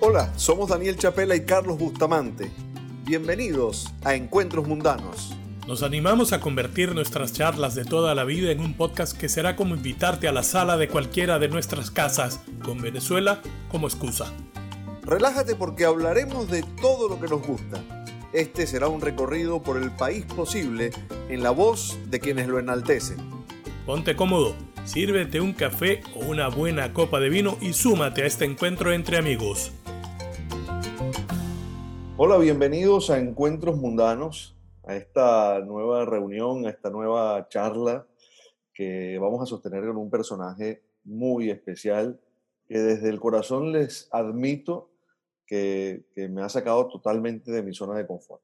Hola, somos Daniel Chapela y Carlos Bustamante. Bienvenidos a Encuentros Mundanos. Nos animamos a convertir nuestras charlas de toda la vida en un podcast que será como invitarte a la sala de cualquiera de nuestras casas, con Venezuela como excusa. Relájate porque hablaremos de todo lo que nos gusta. Este será un recorrido por el país posible en la voz de quienes lo enaltecen. Ponte cómodo, sírvete un café o una buena copa de vino y súmate a este encuentro entre amigos. Hola, bienvenidos a Encuentros Mundanos a esta nueva reunión, a esta nueva charla que vamos a sostener con un personaje muy especial que desde el corazón les admito que, me ha sacado totalmente de mi zona de confort.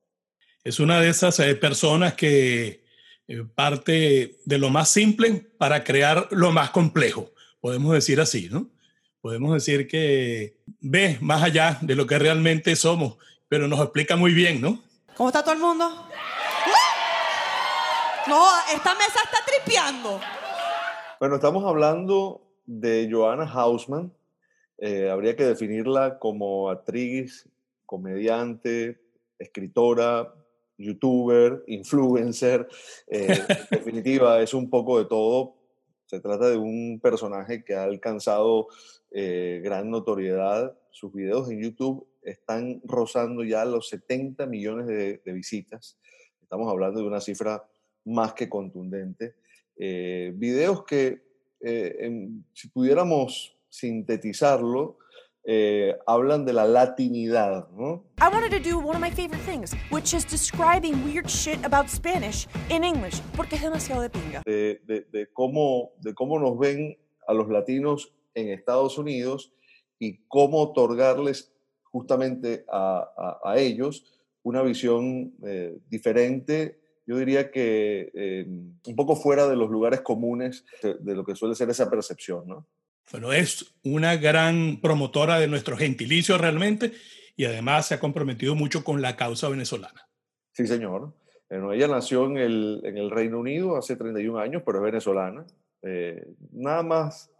Es una de esas eh, personas que eh, parte de lo más simple para crear lo más complejo, podemos decir así, ¿no? Podemos decir que ve más allá de lo que realmente somos, pero nos explica muy bien, ¿no? ¿Cómo está todo el mundo? No, esta mesa está tripeando. Bueno, estamos hablando de Joanna Hausman. Eh, habría que definirla como actriz, comediante, escritora, youtuber, influencer. Eh, en definitiva, es un poco de todo. Se trata de un personaje que ha alcanzado eh, gran notoriedad. Sus videos en YouTube están rozando ya los 70 millones de, de visitas. Estamos hablando de una cifra más que contundente. Eh, videos que, eh, si pudiéramos sintetizarlo, eh, hablan de la latinidad, ¿no? I wanted to do one of my favorite things, which is describing weird shit about Spanish in English, porque es demasiado de pinga. De, de, cómo, de cómo nos ven a los latinos en Estados Unidos y cómo otorgarles justamente a, a, a ellos una visión diferente yo diría que eh, un poco fuera de los lugares comunes de, lo que suele ser esa percepción, ¿no? Bueno, es una gran promotora de nuestro gentilicio realmente y además se ha comprometido mucho con la causa venezolana. Sí, señor. Bueno, ella nació en el, en el Reino Unido hace 31 años, pero es venezolana. Eh, nada más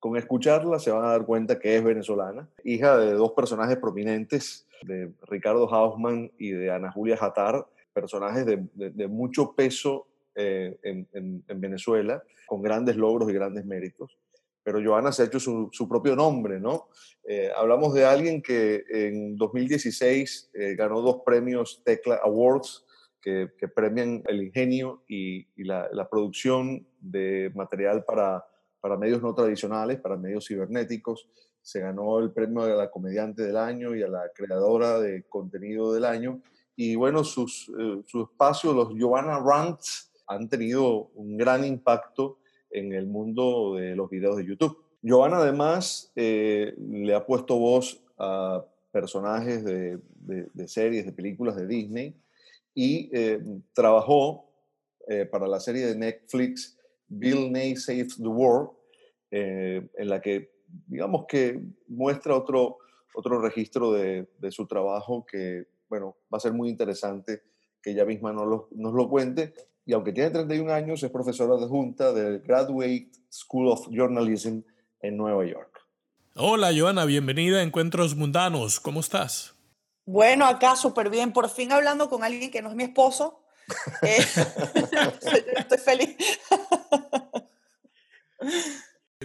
con escucharla se van a dar cuenta que es venezolana, hija de dos personajes prominentes, de Ricardo Hausman y de Ana Julia Jatar, personajes de, mucho peso eh, en, Venezuela, con grandes logros y grandes méritos. Pero Joana se ha hecho su, propio nombre, ¿no? Eh, hablamos de alguien que en 2016 eh, ganó dos premios Tecla Awards, que, premian el ingenio y, la, producción de material para, para medios no tradicionales, para medios cibernéticos. Se ganó el premio a la comediante del año y a la creadora de contenido del año y bueno, sus, eh, su espacio, los Giovanna Rants, han tenido un gran impacto en el mundo de los videos de YouTube. Giovanna además eh, le ha puesto voz a personajes de, series, de películas de Disney y eh, trabajó para la serie de Netflix Bill Nye Saves the World, en la que digamos que muestra otro, otro registro de, de su trabajo que bueno, va a ser muy interesante que ella misma nos lo, nos lo cuente. Y aunque tiene 31 años, es profesora adjunta del Graduate School of Journalism en Nueva York. Hola, Joana, bienvenida a Encuentros Mundanos. ¿Cómo estás? Bueno, acá súper bien. Por fin hablando con alguien que no es mi esposo. Eh, estoy feliz.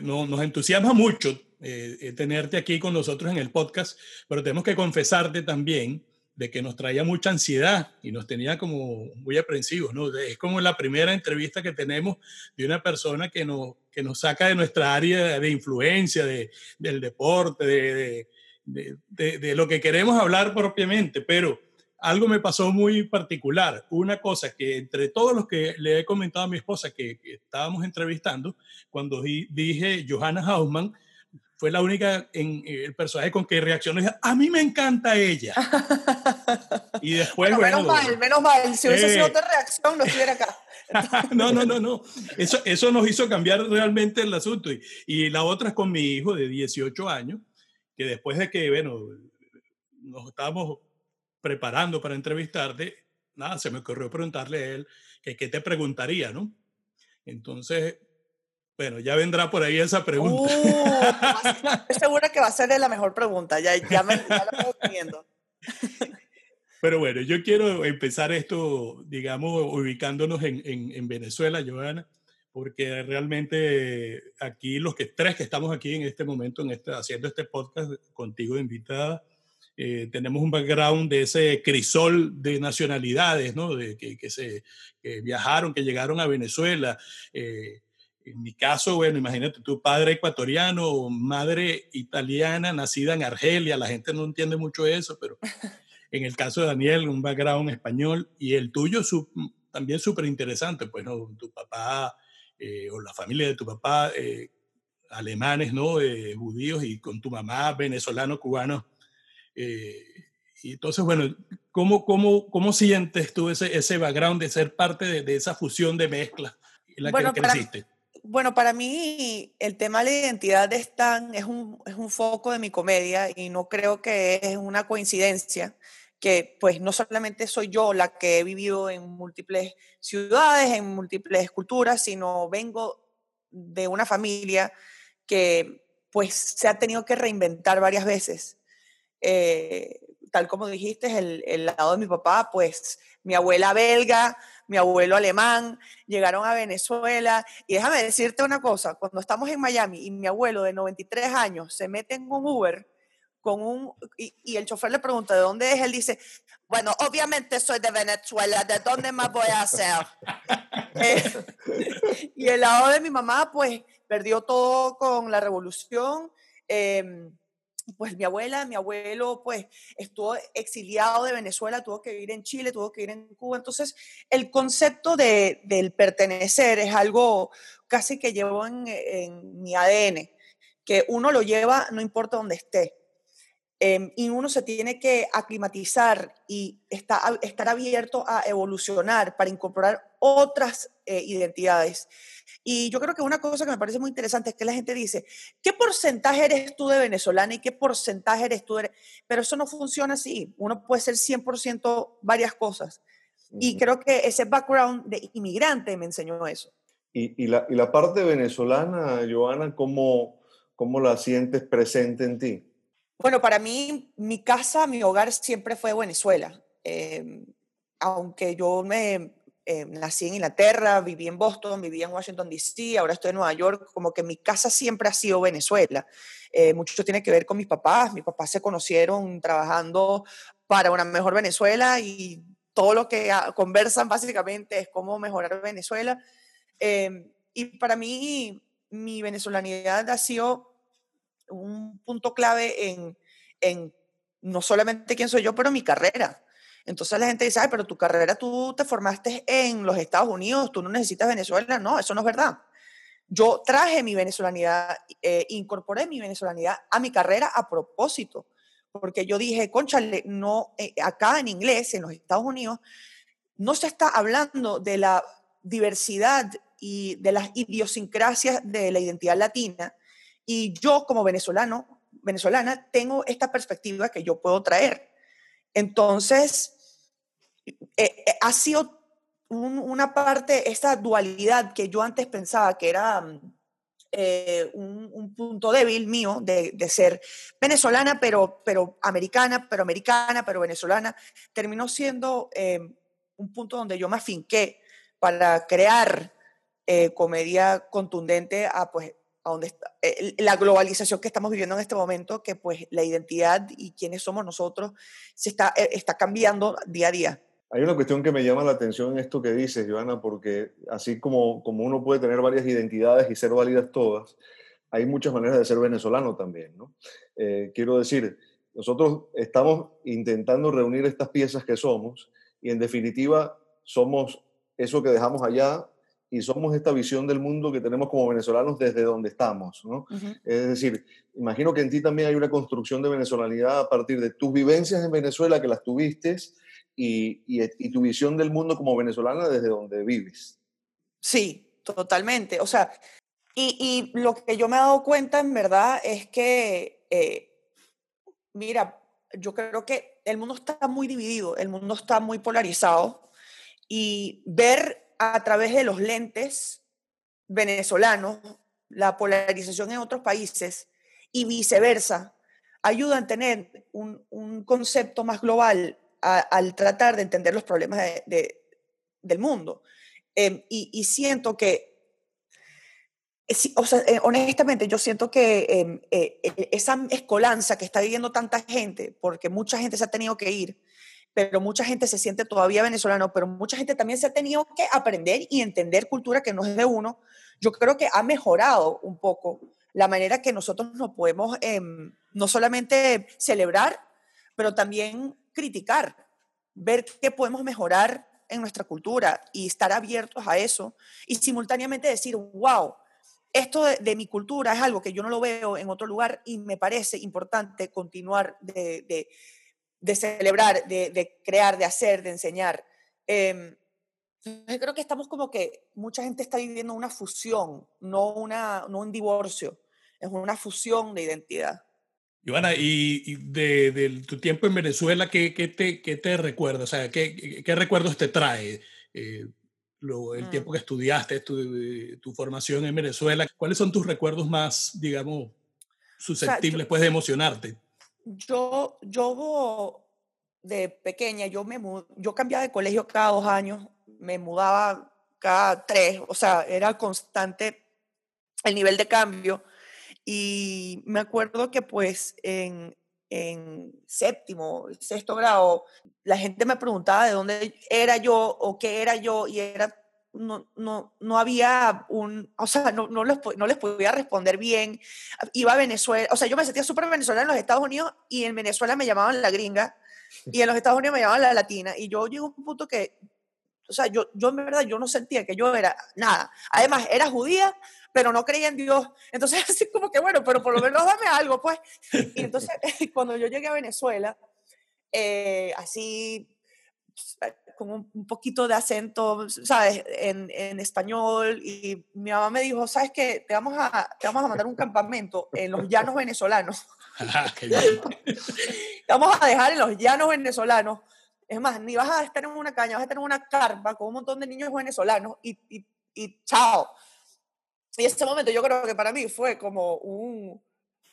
nos entusiasma mucho eh, tenerte aquí con nosotros en el podcast, pero tenemos que confesarte también de que nos traía mucha ansiedad y nos tenía como muy aprensivos, ¿no? Es como la primera entrevista que tenemos de una persona que nos, que nos saca de nuestra área de influencia, de, del deporte, de, de, de, lo que queremos hablar propiamente, pero algo me pasó muy particular. Una cosa que entre todos los que le he comentado a mi esposa que, estábamos entrevistando, cuando dije Johanna Hausman, fue la única en el personaje con que reaccionó y a mí me encanta ella. y después, bueno, menos mal, menos mal, si hubiese sido otra reacción no estuviera acá. no, no, no, no. Eso, eso nos hizo cambiar realmente el asunto. Y, y la otra es con mi hijo de 18 años, que después de que, bueno, nos estábamos preparando para entrevistarte, nada, se me ocurrió preguntarle a él que qué te preguntaría, ¿no? Entonces, Bueno, ya vendrá por ahí esa pregunta. Uh, estoy segura que va a ser la mejor pregunta, ya, ya me ya la estoy teniendo. Pero bueno, yo quiero empezar esto, digamos, ubicándonos en, en, en Venezuela, Joana, porque realmente aquí los que tres que estamos aquí en este momento, en este, haciendo este podcast contigo invitada, eh, tenemos un background de ese crisol de nacionalidades, ¿no? De, que, se viajaron, que llegaron a Venezuela. Eh, en mi caso, bueno, imagínate tu padre ecuatoriano, madre italiana, nacida en Argelia, la gente no entiende mucho eso, pero en el caso de Daniel, un background español y el tuyo su, también súper interesante, pues, ¿no? Tu papá eh, o la familia de tu papá, alemanes, ¿no? Judíos y con tu mamá venezolano, cubano. Eh, y entonces, bueno, ¿cómo, cómo, cómo sientes tú ese, ese background de ser parte de, de esa fusión de mezcla en la Bueno, que para- creciste? Bueno, para mí el tema de la identidad es, tan, es, un, es un foco de mi comedia y no creo que es una coincidencia que pues no solamente soy yo la que he vivido en múltiples ciudades, en múltiples culturas, sino vengo de una familia que pues se ha tenido que reinventar varias veces. Eh, tal como dijiste, el, el lado de mi papá, pues mi abuela belga, mi abuelo alemán, llegaron a Venezuela. Y déjame decirte una cosa, cuando estamos en Miami y mi abuelo de 93 años se mete en un Uber con un, y, y el chofer le pregunta de dónde es, él dice, bueno, obviamente soy de Venezuela, ¿de dónde más voy a ser? Eh, y el lado de mi mamá, pues, perdió todo con la revolución. eh, pues mi abuela, mi abuelo, pues estuvo exiliado de Venezuela, tuvo que vivir en Chile, tuvo que vivir en Cuba. Entonces, el concepto de, del pertenecer es algo casi que llevo en, mi ADN, que uno lo lleva no importa dónde esté. Eh, y uno se tiene que aclimatizar y está, estar abierto a evolucionar para incorporar otras eh, identidades. Y yo creo que una cosa que me parece muy interesante es que la gente dice, ¿qué porcentaje eres tú de venezolana y qué porcentaje eres tú de... Pero eso no funciona así. Uno puede ser 100% varias cosas. Y creo que ese background de inmigrante me enseñó eso. Y, y la, y la parte venezolana, Joana, ¿cómo, ¿cómo la sientes presente en ti? Bueno, para mí, mi casa, mi hogar siempre fue Venezuela. Eh, aunque yo me eh, nací en Inglaterra, viví en Boston, viví en Washington, D.C., ahora estoy en Nueva York, como que mi casa siempre ha sido Venezuela. Eh, mucho tiene que ver con mis papás. Mis papás se conocieron trabajando para una mejor Venezuela y todo lo que conversan básicamente es cómo mejorar Venezuela. Eh, y para mí, mi venezolanidad ha sido un punto clave en, en no solamente quién soy yo, pero mi carrera. Entonces la gente dice, ay, pero tu carrera tú te formaste en los Estados Unidos, tú no necesitas Venezuela. No, eso no es verdad. Yo traje mi venezolanidad, eh, incorporé mi venezolanidad a mi carrera a propósito, porque yo dije, conchale, no, eh, acá en inglés, en los Estados Unidos, no se está hablando de la diversidad y de las idiosincrasias de la identidad latina, y yo como venezolano, venezolana, tengo esta perspectiva que yo puedo traer. Entonces, eh, eh, ha sido un- una parte, esta dualidad que yo antes pensaba que era mm, eh, un, un punto débil mío de, ser venezolana, pero, pero americana, pero americana, pero venezolana, terminó siendo eh, un punto donde yo me afinqué para crear comedia contundente a, pues, a donde la globalización que estamos viviendo en este momento, que pues la identidad y quiénes somos nosotros se está, está cambiando día a día. Hay una cuestión que me llama la atención en esto que dices, Joana, porque así como, como uno puede tener varias identidades y ser válidas todas, hay muchas maneras de ser venezolano también, ¿no? Eh, quiero decir, nosotros estamos intentando reunir estas piezas que somos y en definitiva somos eso que dejamos allá y somos esta visión del mundo que tenemos como venezolanos desde donde estamos, ¿no? Es decir, imagino que en ti también hay una construcción de venezolanidad a partir de tus vivencias en Venezuela, que las tuviste, y, y, y tu visión del mundo como venezolana desde donde vives. Sí, totalmente. O sea, y, y lo que yo me he dado cuenta en verdad es que, eh, mira, yo creo que el mundo está muy dividido, el mundo está muy polarizado y ver a través de los lentes venezolanos la polarización en otros países y viceversa, ayuda a tener un, un concepto más global al tratar de entender los problemas de, del mundo. Em, y, siento que o sea, eh, honestamente, yo siento que em, eh, e, esa escolanza que está viviendo tanta gente, porque mucha gente se ha tenido que ir, pero mucha gente se siente todavía venezolano, pero mucha gente también se ha tenido que aprender y entender cultura que no es de uno, yo creo que ha mejorado un poco la manera que nosotros nos podemos em, no solamente celebrar, pero también criticar, ver qué podemos mejorar en nuestra cultura y estar abiertos a eso y simultáneamente decir, wow, esto de, mi cultura es algo que yo no lo veo en otro lugar y me parece importante continuar de, celebrar, de, crear, de hacer, de enseñar. Eh, creo que estamos como que mucha gente está viviendo una fusión, no, una, no un divorcio, es una fusión de identidad. Ivana, y, de, tu tiempo en Venezuela, ¿qué, qué, te, qué te recuerda? O sea, ¿qué, qué recuerdos te trae? Eh, el tiempo mm. que estudiaste, tu, tu, formación en Venezuela, ¿cuáles son tus recuerdos más, digamos, susceptibles pues, de emocionarte? Yo, yo de pequeña, yo, me, yo cambiaba de colegio cada dos años, me mudaba cada tres, o sea, era constante el nivel de cambio. Y me acuerdo que pues en, en séptimo, sexto grado, la gente me preguntaba de dónde era yo o qué era yo y era, no, no, no había un, o sea, no, no, les, no les podía responder bien. Iba a Venezuela, o sea, yo me sentía súper venezolana en los Estados Unidos y en Venezuela me llamaban la gringa y en los Estados Unidos me llamaban la latina y yo llego a un punto que, o sea, yo, yo en verdad yo no sentía que yo era nada. Además, era judía, pero no creía en Dios. Entonces, así como que, bueno, pero por lo menos dame algo, pues. Y entonces, cuando yo llegué a Venezuela, eh, así, con un, poquito de acento, ¿sabes?, en, en, español, y mi mamá me dijo, ¿sabes qué? Te vamos a, te vamos a mandar un campamento en los llanos venezolanos. Te vamos a dejar en los llanos venezolanos. Es más, ni vas a estar en una caña, vas a estar en una carpa con un montón de niños venezolanos y, y, y chao. Y ese momento yo creo que para mí fue como un,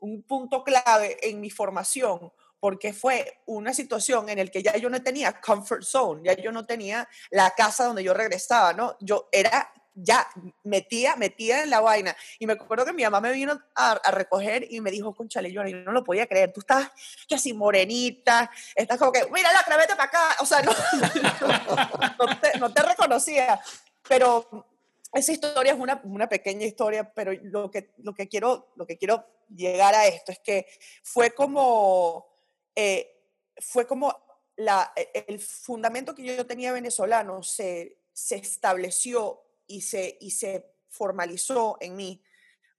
un punto clave en mi formación, porque fue una situación en la que ya yo no tenía comfort zone, ya yo no tenía la casa donde yo regresaba, ¿no? Yo era ya metía, metía en la vaina. Y me acuerdo que mi mamá me vino a, recoger y me dijo, conchale, yo no lo podía creer, tú estás casi morenita, estás como que, mira la vete para acá, o sea, no, te, no, te, reconocía, pero esa historia es una, una, pequeña historia, pero lo que, lo, que quiero, lo que quiero llegar a esto es que fue como, eh, fue como la, e, el fundamento que yo tenía venezolano se, se estableció y se, y se formalizó en mí,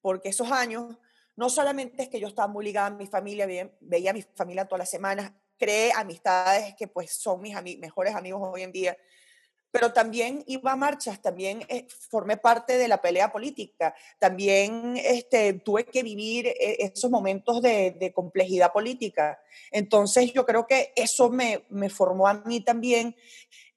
porque esos años, no solamente es que yo estaba muy ligada a mi familia, veía a mi familia todas las semanas, creé amistades que pues son mis mejores amigos hoy en día, pero también iba a marchas, también eh, formé parte de la pelea política, también este, tuve que vivir eh, esos momentos de, complejidad política. Entonces yo creo que eso me, formó a mí también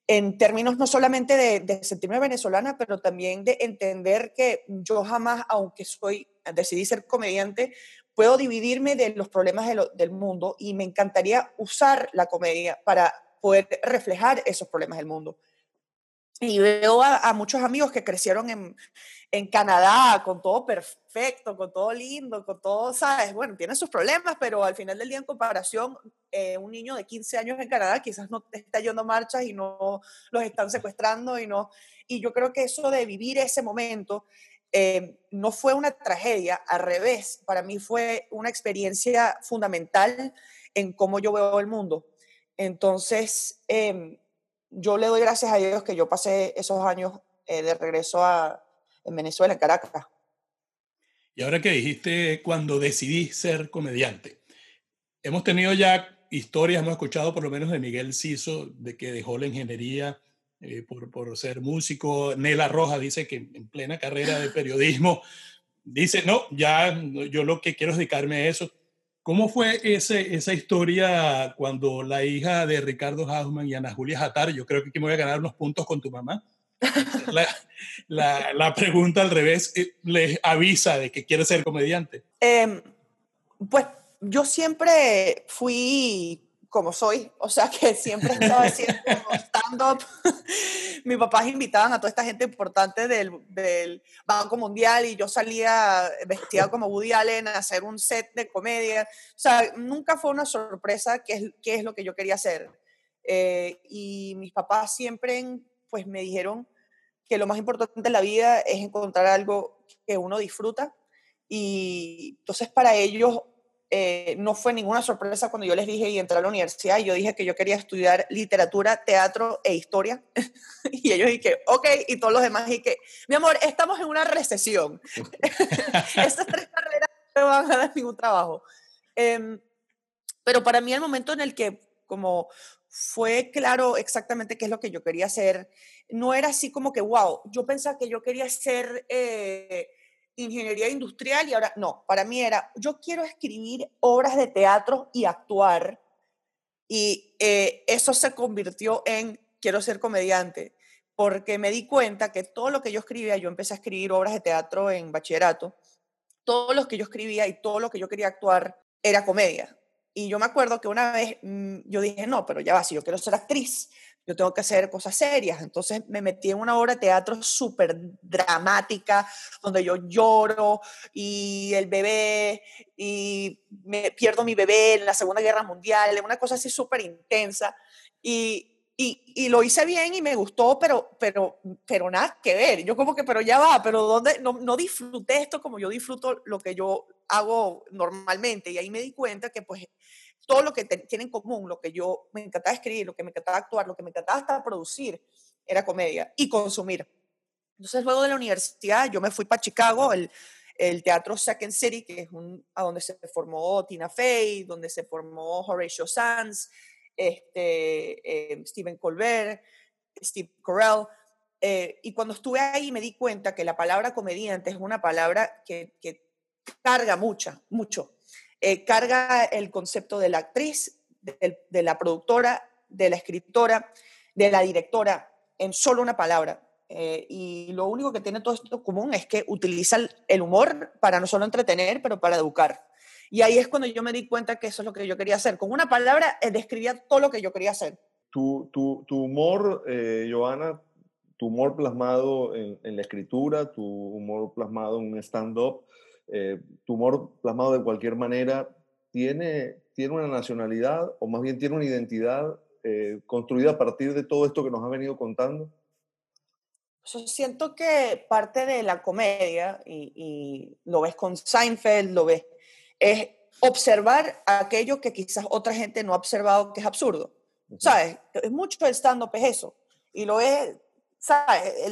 en términos no solamente de, de, sentirme venezolana, pero también de entender que yo jamás, aunque soy, decidí ser comediante, puedo dividirme de los problemas del mundo y me encantaría usar la comedia para poder reflejar esos problemas del mundo. Y veo a, muchos amigos que crecieron en, en, Canadá con todo perfecto, con todo lindo, con todo, ¿sabes? Bueno, tienen sus problemas, pero al final del día, en comparación, eh, un niño de 15 años en Canadá quizás no está yendo a marchas y no los están secuestrando y no. Y yo creo que eso de vivir ese momento eh, no fue una tragedia, al revés, para mí fue una experiencia fundamental en cómo yo veo el mundo. Entonces, eh, yo le doy gracias a Dios que yo pasé esos años eh, de regreso a, en Venezuela, en Caracas. Y ahora que dijiste cuando decidí ser comediante, hemos tenido ya historias, hemos escuchado por lo menos de Miguel Ciso, de que dejó la ingeniería eh, por, por, ser músico. Nela Roja dice que en plena carrera de periodismo, dice, no, ya yo lo que quiero es dedicarme a eso. ¿Cómo fue ese, esa historia cuando la hija de Ricardo Hausman y Ana Julia Jatar, yo creo que aquí me voy a ganar unos puntos con tu mamá, la, la, pregunta al revés, eh, ¿les avisa de que quiere ser comediante? Em, pues yo siempre fui como soy, o sea que siempre estaba haciendo stand-up. Mis papás invitaban a toda esta gente importante del, del, Banco Mundial y yo salía vestida como Woody Allen a hacer un set de comedia. O sea, nunca fue una sorpresa qué es, qué es lo que yo quería hacer. Eh, y mis papás siempre pues me dijeron que lo más importante en la vida es encontrar algo que uno disfruta. Y entonces para ellos eh, no fue ninguna sorpresa cuando yo les dije y entré a la universidad y yo dije que yo quería estudiar literatura, teatro e historia. y ellos dije, ok, y todos los demás dije, mi amor, estamos en una recesión. Estas tres carreras no van a dar ningún trabajo. Em, pero para mí el momento en el que como fue claro exactamente qué es lo que yo quería hacer. No era así como que, wow, yo pensaba que yo quería hacer eh, ingeniería industrial y ahora no, para mí era, yo quiero escribir obras de teatro y actuar. Y eh, eso se convirtió en, quiero ser comediante, porque me di cuenta que todo lo que yo escribía, yo empecé a escribir obras de teatro en bachillerato, todo lo que yo escribía y todo lo que yo quería actuar era comedia. Y yo me acuerdo que una vez mm, yo dije, no, pero ya va, si yo quiero ser actriz, yo tengo que hacer cosas serias. Entonces me metí en una obra de teatro súper dramática, donde yo lloro y el bebé, y me pierdo mi bebé en la Segunda Guerra Mundial, una cosa así súper intensa. Y, y, y, lo hice bien y me gustó, pero, pero, pero nada que ver. Yo como que, pero ya va, pero ¿dónde? No, no disfruté esto como yo disfruto lo que yo hago normalmente. Y ahí me di cuenta que pues todo lo que tiene en común, lo que yo me encantaba escribir, lo que me encantaba actuar, lo que me encantaba hasta producir, era comedia y consumir. Entonces, luego de la universidad, yo me fui para Chicago, el, el Teatro Second City, que es un, a donde se formó Tina Fey, donde se formó Horatio Sanz, este, eh, Stephen Colbert, Steve Carell. Eh, y cuando estuve ahí me di cuenta que la palabra comediante es una palabra que, que carga mucha, mucho. Eh, carga el concepto de la actriz, de, la productora, de la escritora, de la directora, en solo una palabra. Eh, y lo único que tiene todo esto común es que utiliza el, humor para no solo entretener, pero para educar. Y ahí es cuando yo me di cuenta que eso es lo que yo quería hacer. Con una palabra eh, describía todo lo que yo quería hacer. Tu, tu, tu humor, Joana, tu humor plasmado en, en, la escritura, tu humor plasmado en un stand-up, eh, tumor plasmado de cualquier manera, tiene, tiene una nacionalidad o más bien tiene una identidad eh, construida a partir de todo esto que nos ha venido contando? Yo siento que parte de la comedia, y, lo ves con Seinfeld, lo ves, es observar aquello que quizás otra gente no ha observado que es absurdo. ¿Sabes? Es mucho el stand-up es eso. Y lo es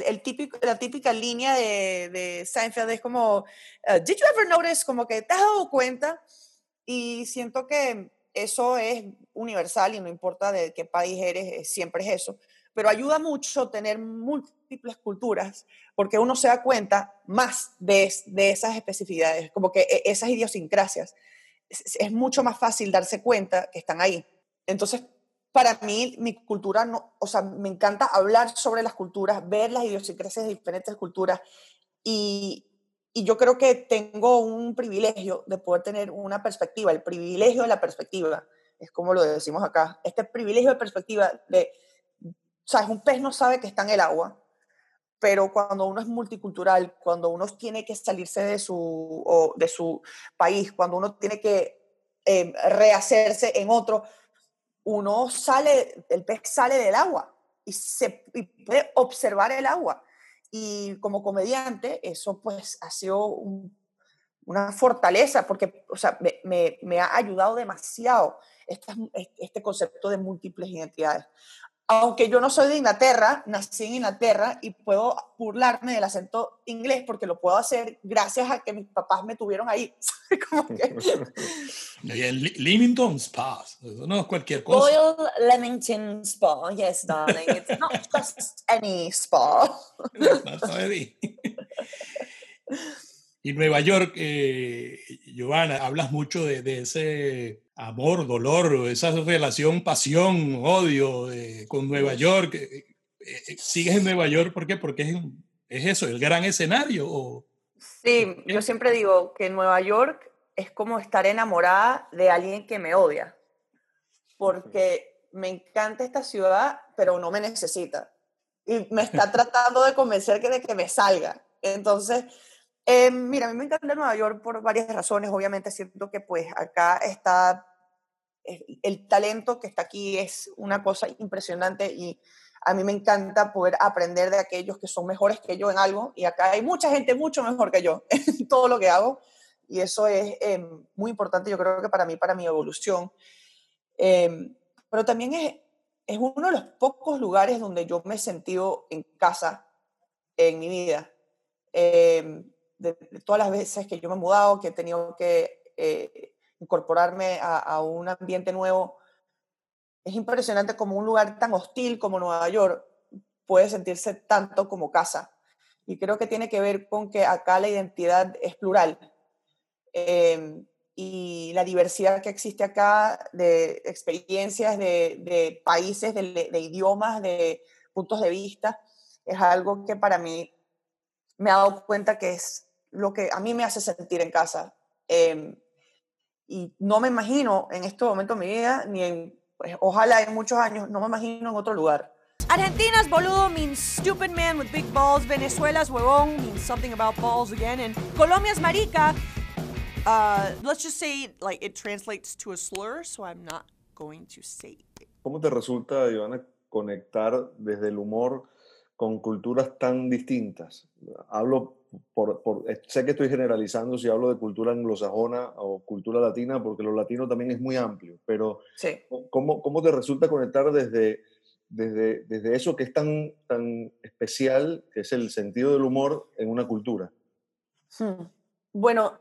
el, típico, la típica línea de, de Seinfeld es como, uh, ¿Did you ever notice? Como que te has dado cuenta y siento que eso es universal y no importa de qué país eres, siempre es eso. Pero ayuda mucho tener múltiples culturas porque uno se da cuenta más de, de esas especificidades, como que e, esas idiosincrasias. Es mucho más fácil darse cuenta que están ahí. Entonces, para mí, mi cultura, no, o sea, me encanta hablar sobre las culturas, ver las idiosincrasias de diferentes culturas y, y yo creo que tengo un privilegio de poder tener una perspectiva, el privilegio de la perspectiva, es como lo decimos acá, este privilegio de perspectiva de, sabes, un pez no sabe que está en el agua, pero cuando uno es multicultural, cuando uno tiene que salirse de su, o de su país, cuando uno tiene que eh, rehacerse en otro, uno sale, el pez sale del agua y, se, puede observar el agua. Y como comediante, eso pues ha sido una fortaleza porque o sea, me, ha ayudado demasiado este concepto de múltiples identidades aunque yo no soy de Inglaterra, nací en Inglaterra y puedo burlarme del acento inglés porque lo puedo hacer gracias a que mis papás me tuvieron ahí. Como que... Leamington Spa, no es cualquier cosa. Royal Leamington Spa, yes, darling. It's not just any spa. y Nueva York, eh, Giovanna, hablas mucho de, de ese amor, dolor, esa relación, pasión, odio con Nueva York. eh, sigues en Nueva York, ¿por qué? Porque es, es eso, el gran escenario. O, sí, yo siempre digo que Nueva York es como estar enamorada de alguien que me odia, porque me encanta esta ciudad, pero no me necesita. Y me está tratando de convencer que de que me salga. Entonces, eh, mira, a mí me encanta Nueva York por varias razones. Obviamente siento que pues acá está el talento que está aquí es una cosa impresionante y a mí me encanta poder aprender de aquellos que son mejores que yo en algo y acá hay mucha gente mucho mejor que yo en todo lo que hago y eso es eh, muy importante yo creo que para mí, para mi evolución. Eh, pero también es, es uno de los pocos lugares donde yo me he sentido en casa en mi vida. Eh, de, todas las veces que yo me he mudado, que he tenido que eh, incorporarme a, a, un ambiente nuevo, es impresionante como un lugar tan hostil como Nueva York puede sentirse tanto como casa. Y creo que tiene que ver con que acá la identidad es plural. Eh, y la diversidad que existe acá de experiencias, de, de países, de, de, idiomas, de puntos de vista, es algo que para mí me ha dado cuenta que es lo que a mí me hace sentir en casa. Eh, y no me imagino en este momento de mi vida, ni en, pues, ojalá en muchos años, no me imagino en otro lugar. Argentina's boludo means stupid man with big balls. Venezuela's huevón means something about balls again. And Colombia's marica, uh, let's just say like it translates to a slur, so I'm not going to say it. ¿Cómo te resulta, Ivana, conectar desde el humor con culturas tan distintas? Hablo por, por, sé que estoy generalizando si hablo de cultura anglosajona o cultura latina, porque lo latino también es muy amplio, pero sí. ¿cómo, ¿cómo, te resulta conectar desde, desde, desde eso que es tan, tan especial, que es el sentido del humor en una cultura? Hmm. Bueno,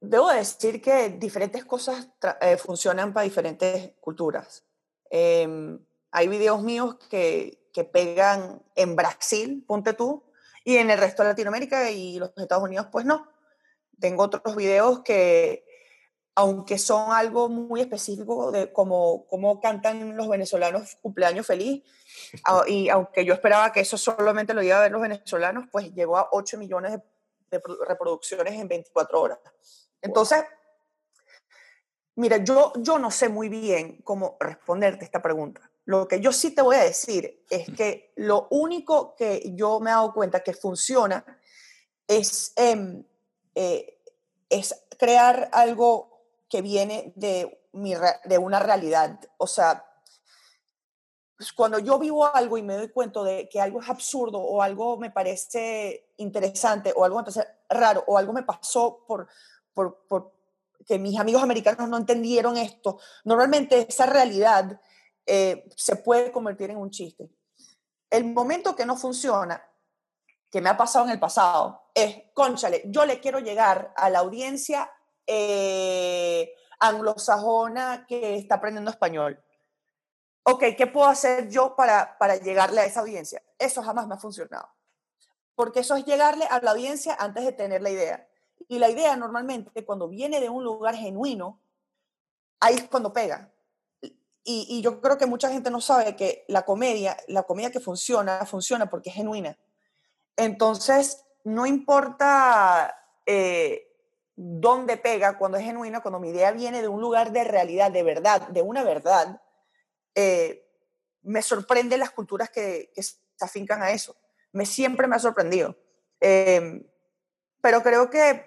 debo decir que diferentes cosas eh, funcionan para diferentes culturas. Eh, hay videos míos que, que pegan en Brasil, ponte tú, y en el resto de Latinoamérica y los Estados Unidos, pues no. Tengo otros videos que, aunque son algo muy específico de cómo, cómo cantan los venezolanos cumpleaños feliz, y aunque yo esperaba que eso solamente lo iba a ver los venezolanos, pues llegó a 8 millones de, de reproducciones en 24 horas. Entonces, mira, yo, yo no sé muy bien cómo responderte esta pregunta. Lo que yo sí te voy a decir es que lo único que yo me he dado cuenta que funciona es, eh, eh, es crear algo que viene de, mi, de una realidad. O sea, pues cuando yo vivo algo y me doy cuenta de que algo es absurdo o algo me parece interesante o algo me parece raro o algo me pasó por, por, por que mis amigos americanos no entendieron esto, normalmente esa realidad eh, se puede convertir en un chiste. El momento que no funciona, que me ha pasado en el pasado, es, conchale, yo le quiero llegar a la audiencia eh, anglosajona que está aprendiendo español. Ok, ¿qué puedo hacer yo para, para llegarle a esa audiencia? Eso jamás me ha funcionado. Porque eso es llegarle a la audiencia antes de tener la idea. Y la idea normalmente, cuando viene de un lugar genuino, ahí es cuando pega. Y, y, yo creo que mucha gente no sabe que la comedia, la comedia que funciona, funciona porque es genuina. Entonces, no importa eh, dónde pega cuando es genuina, cuando mi idea viene de un lugar de realidad, de verdad, de una verdad, eh, me sorprende las culturas que, que, se afincan a eso. Me siempre me ha sorprendido. Eh, pero creo que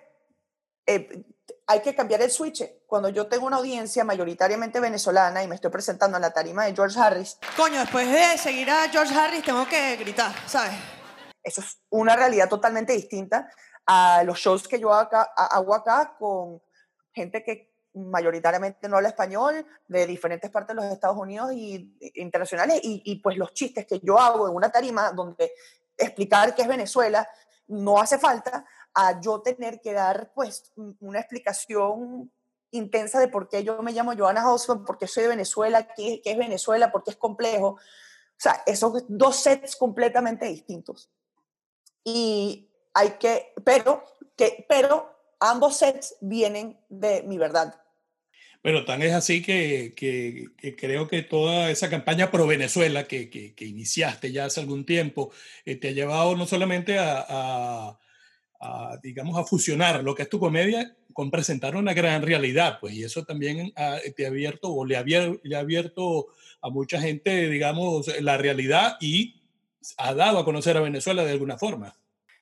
eh, hay que cambiar el switch. Cuando yo tengo una audiencia mayoritariamente venezolana y me estoy presentando en la tarima de George Harris. Coño, después de seguir a George Harris tengo que gritar, ¿sabes? Eso es una realidad totalmente distinta a los shows que yo acá, hago acá con gente que mayoritariamente no habla español, de diferentes partes de los Estados Unidos y internacionales, y, y pues los chistes que yo hago en una tarima donde explicar qué es Venezuela no hace falta, a yo tener que dar pues una explicación intensa de por qué yo me llamo Joanna Houseman, por qué soy de Venezuela, qué, qué es Venezuela, por qué es complejo. O sea, esos dos sets completamente distintos. Y hay que, pero, que, pero ambos sets vienen de mi verdad. Bueno, tan es así que, que, que, creo que toda esa campaña pro Venezuela que, que iniciaste ya hace algún tiempo eh, te ha llevado no solamente a, a, a, digamos, a fusionar lo que es tu comedia con presentar una gran realidad, pues, y eso también ha, te ha abierto o le ha, le ha abierto a mucha gente, digamos, la realidad y ha dado a conocer a Venezuela de alguna forma.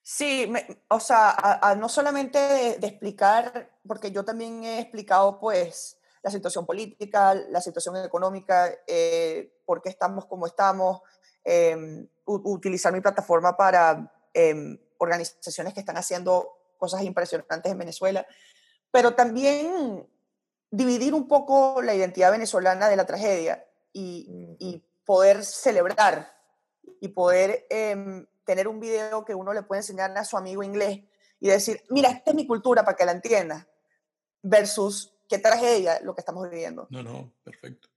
Sí, me, o sea, a, a no solamente de, de, explicar, porque yo también he explicado, pues, la situación política, la situación económica, eh, por qué estamos como estamos, eh, utilizar mi plataforma para eh, organizaciones que están haciendo cosas impresionantes en Venezuela, pero también dividir un poco la identidad venezolana de la tragedia y, y poder celebrar y poder em, tener un video que uno le puede enseñar a su amigo inglés y decir, mira, esta es mi cultura para que la entienda, versus qué tragedia lo que estamos viviendo. No, no, perfecto.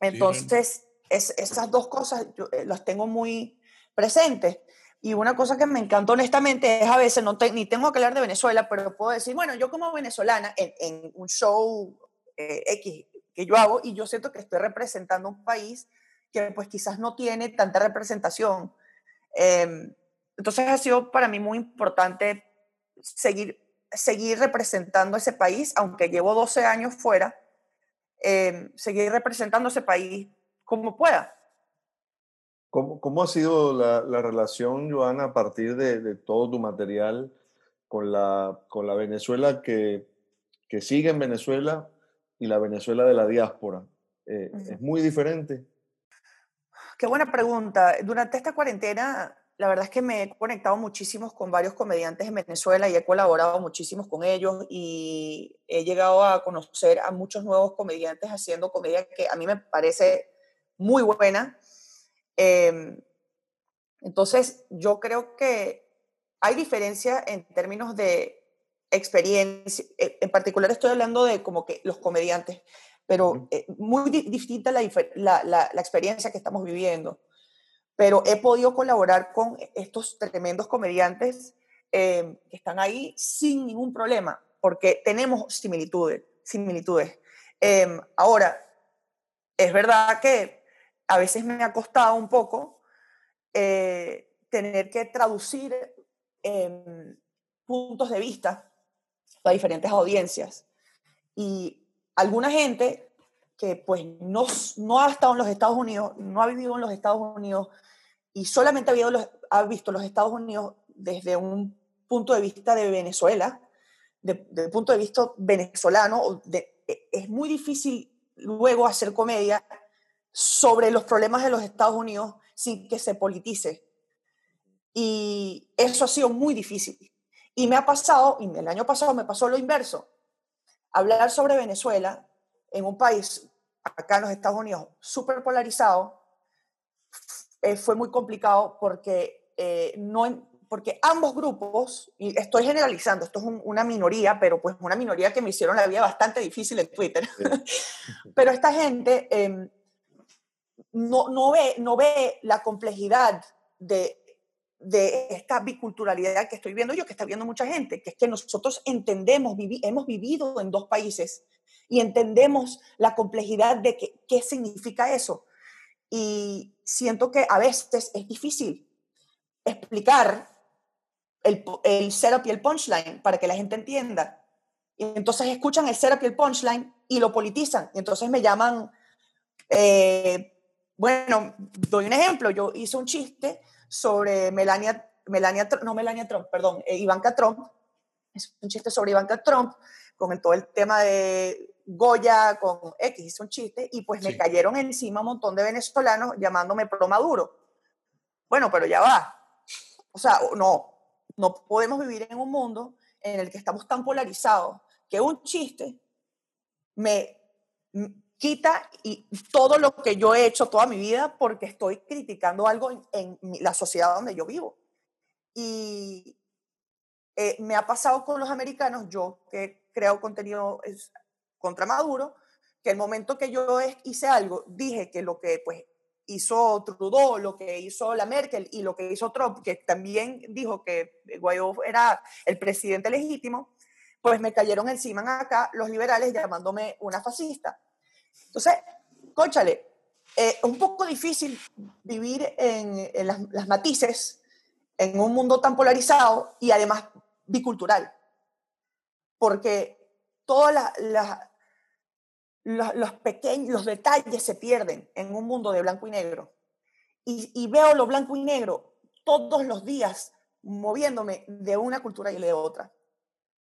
Entonces, es, esas dos cosas yo, eh, las tengo muy presentes. Y una cosa que me encantó honestamente es a veces, no te, ni tengo que hablar de Venezuela, pero puedo decir, bueno, yo como venezolana en, en un show eh, X que yo hago y yo siento que estoy representando un país que pues quizás no tiene tanta representación. Eh, entonces ha sido para mí muy importante seguir seguir representando ese país, aunque llevo 12 años fuera, eh, seguir representando ese país como pueda. ¿Cómo, cómo ha sido la, la, relación, Joana, a partir de, de, todo tu material con la, con la Venezuela que, que sigue en Venezuela y la Venezuela de la diáspora? Eh, uh -huh. ¿Es muy diferente? Qué buena pregunta. Durante esta cuarentena la verdad es que me he conectado muchísimo con varios comediantes en Venezuela y he colaborado muchísimo con ellos y he llegado a conocer a muchos nuevos comediantes haciendo comedia que a mí me parece muy buena. Eh, entonces, yo creo que hay diferencia en términos de experiencia, eh, en particular estoy hablando de como que los comediantes, pero eh, muy distinta la, la, la, la experiencia que estamos viviendo pero he podido colaborar con estos tremendos comediantes eh, que están ahí sin ningún problema, porque tenemos similitudes. similitudes. Eh, ahora, es verdad que a veces me ha costado un poco eh, tener que traducir puntos de vista a diferentes audiencias. Y alguna gente que pues no, no ha estado en los Estados Unidos, no ha vivido en los Estados Unidos, y solamente ha, visto los Estados Unidos desde un punto de vista de Venezuela, desde de el punto de vista venezolano, e, es muy difícil luego hacer comedia sobre los problemas de los Estados Unidos sin que se politice. Y eso ha sido muy difícil. Y me ha pasado, y el año pasado me pasó lo inverso, hablar sobre Venezuela en un país, acá en los Estados Unidos, súper polarizado, eh, fue muy complicado porque, eh, no, porque ambos grupos, y estoy generalizando, esto es un, una minoría, pero pues una minoría que me hicieron la vida bastante difícil en Twitter, sí. pero esta gente eh, no, no, ve, no ve la complejidad de, de esta biculturalidad que estoy viendo yo, que está viendo mucha gente, que es que nosotros entendemos, vivi hemos vivido en dos países y entendemos la complejidad de que, qué significa eso. Y siento que a veces es difícil explicar el, el setup y el punchline para que la gente entienda. Y entonces escuchan el setup y el punchline y lo politizan. Y entonces me llaman, eh, bueno, doy un ejemplo, yo hice un chiste sobre Melania, Melania no Melania Trump, perdón, eh, Ivanka Trump, es un chiste sobre Ivanka Trump, con todo el tema de Goya con X, hizo un chiste, y pues me sí. cayeron encima un montón de venezolanos llamándome pro Maduro. Bueno, pero ya va. O sea, no, no podemos vivir en un mundo en el que estamos tan polarizados que un chiste me quita y todo lo que yo he hecho toda mi vida porque estoy criticando algo en, en la sociedad donde yo vivo. Y eh, me ha pasado con los americanos, yo que creo contenido es, contra Maduro, que el momento que yo hice algo, dije que lo que pues hizo Trudeau, lo que hizo la Merkel y lo que hizo Trump, que también dijo que Guaidó era el presidente legítimo, pues me cayeron encima acá los liberales llamándome una fascista. Entonces, cóchale, eh, es un poco difícil vivir en, las, matices en un mundo tan polarizado y además bicultural, porque las los, los, pequeños, los detalles se pierden en un mundo de blanco y negro. Y, veo lo blanco y negro todos los días moviéndome de una cultura y de otra.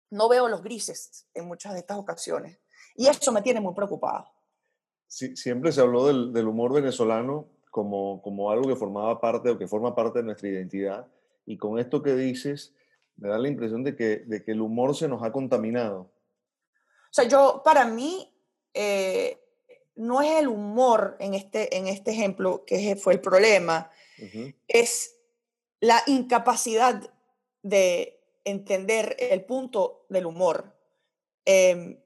No veo los grises en muchas de estas ocasiones. Y eso me tiene muy preocupada. Sí, siempre se habló del, del, humor venezolano como, como algo que formaba parte o que forma parte de nuestra identidad. Y con esto que dices, me da la impresión de que, de que el humor se nos ha contaminado. O sea, yo, para mí, eh, no es el humor en este, en este ejemplo que fue el problema, uh -huh. es la incapacidad de entender el punto del humor eh,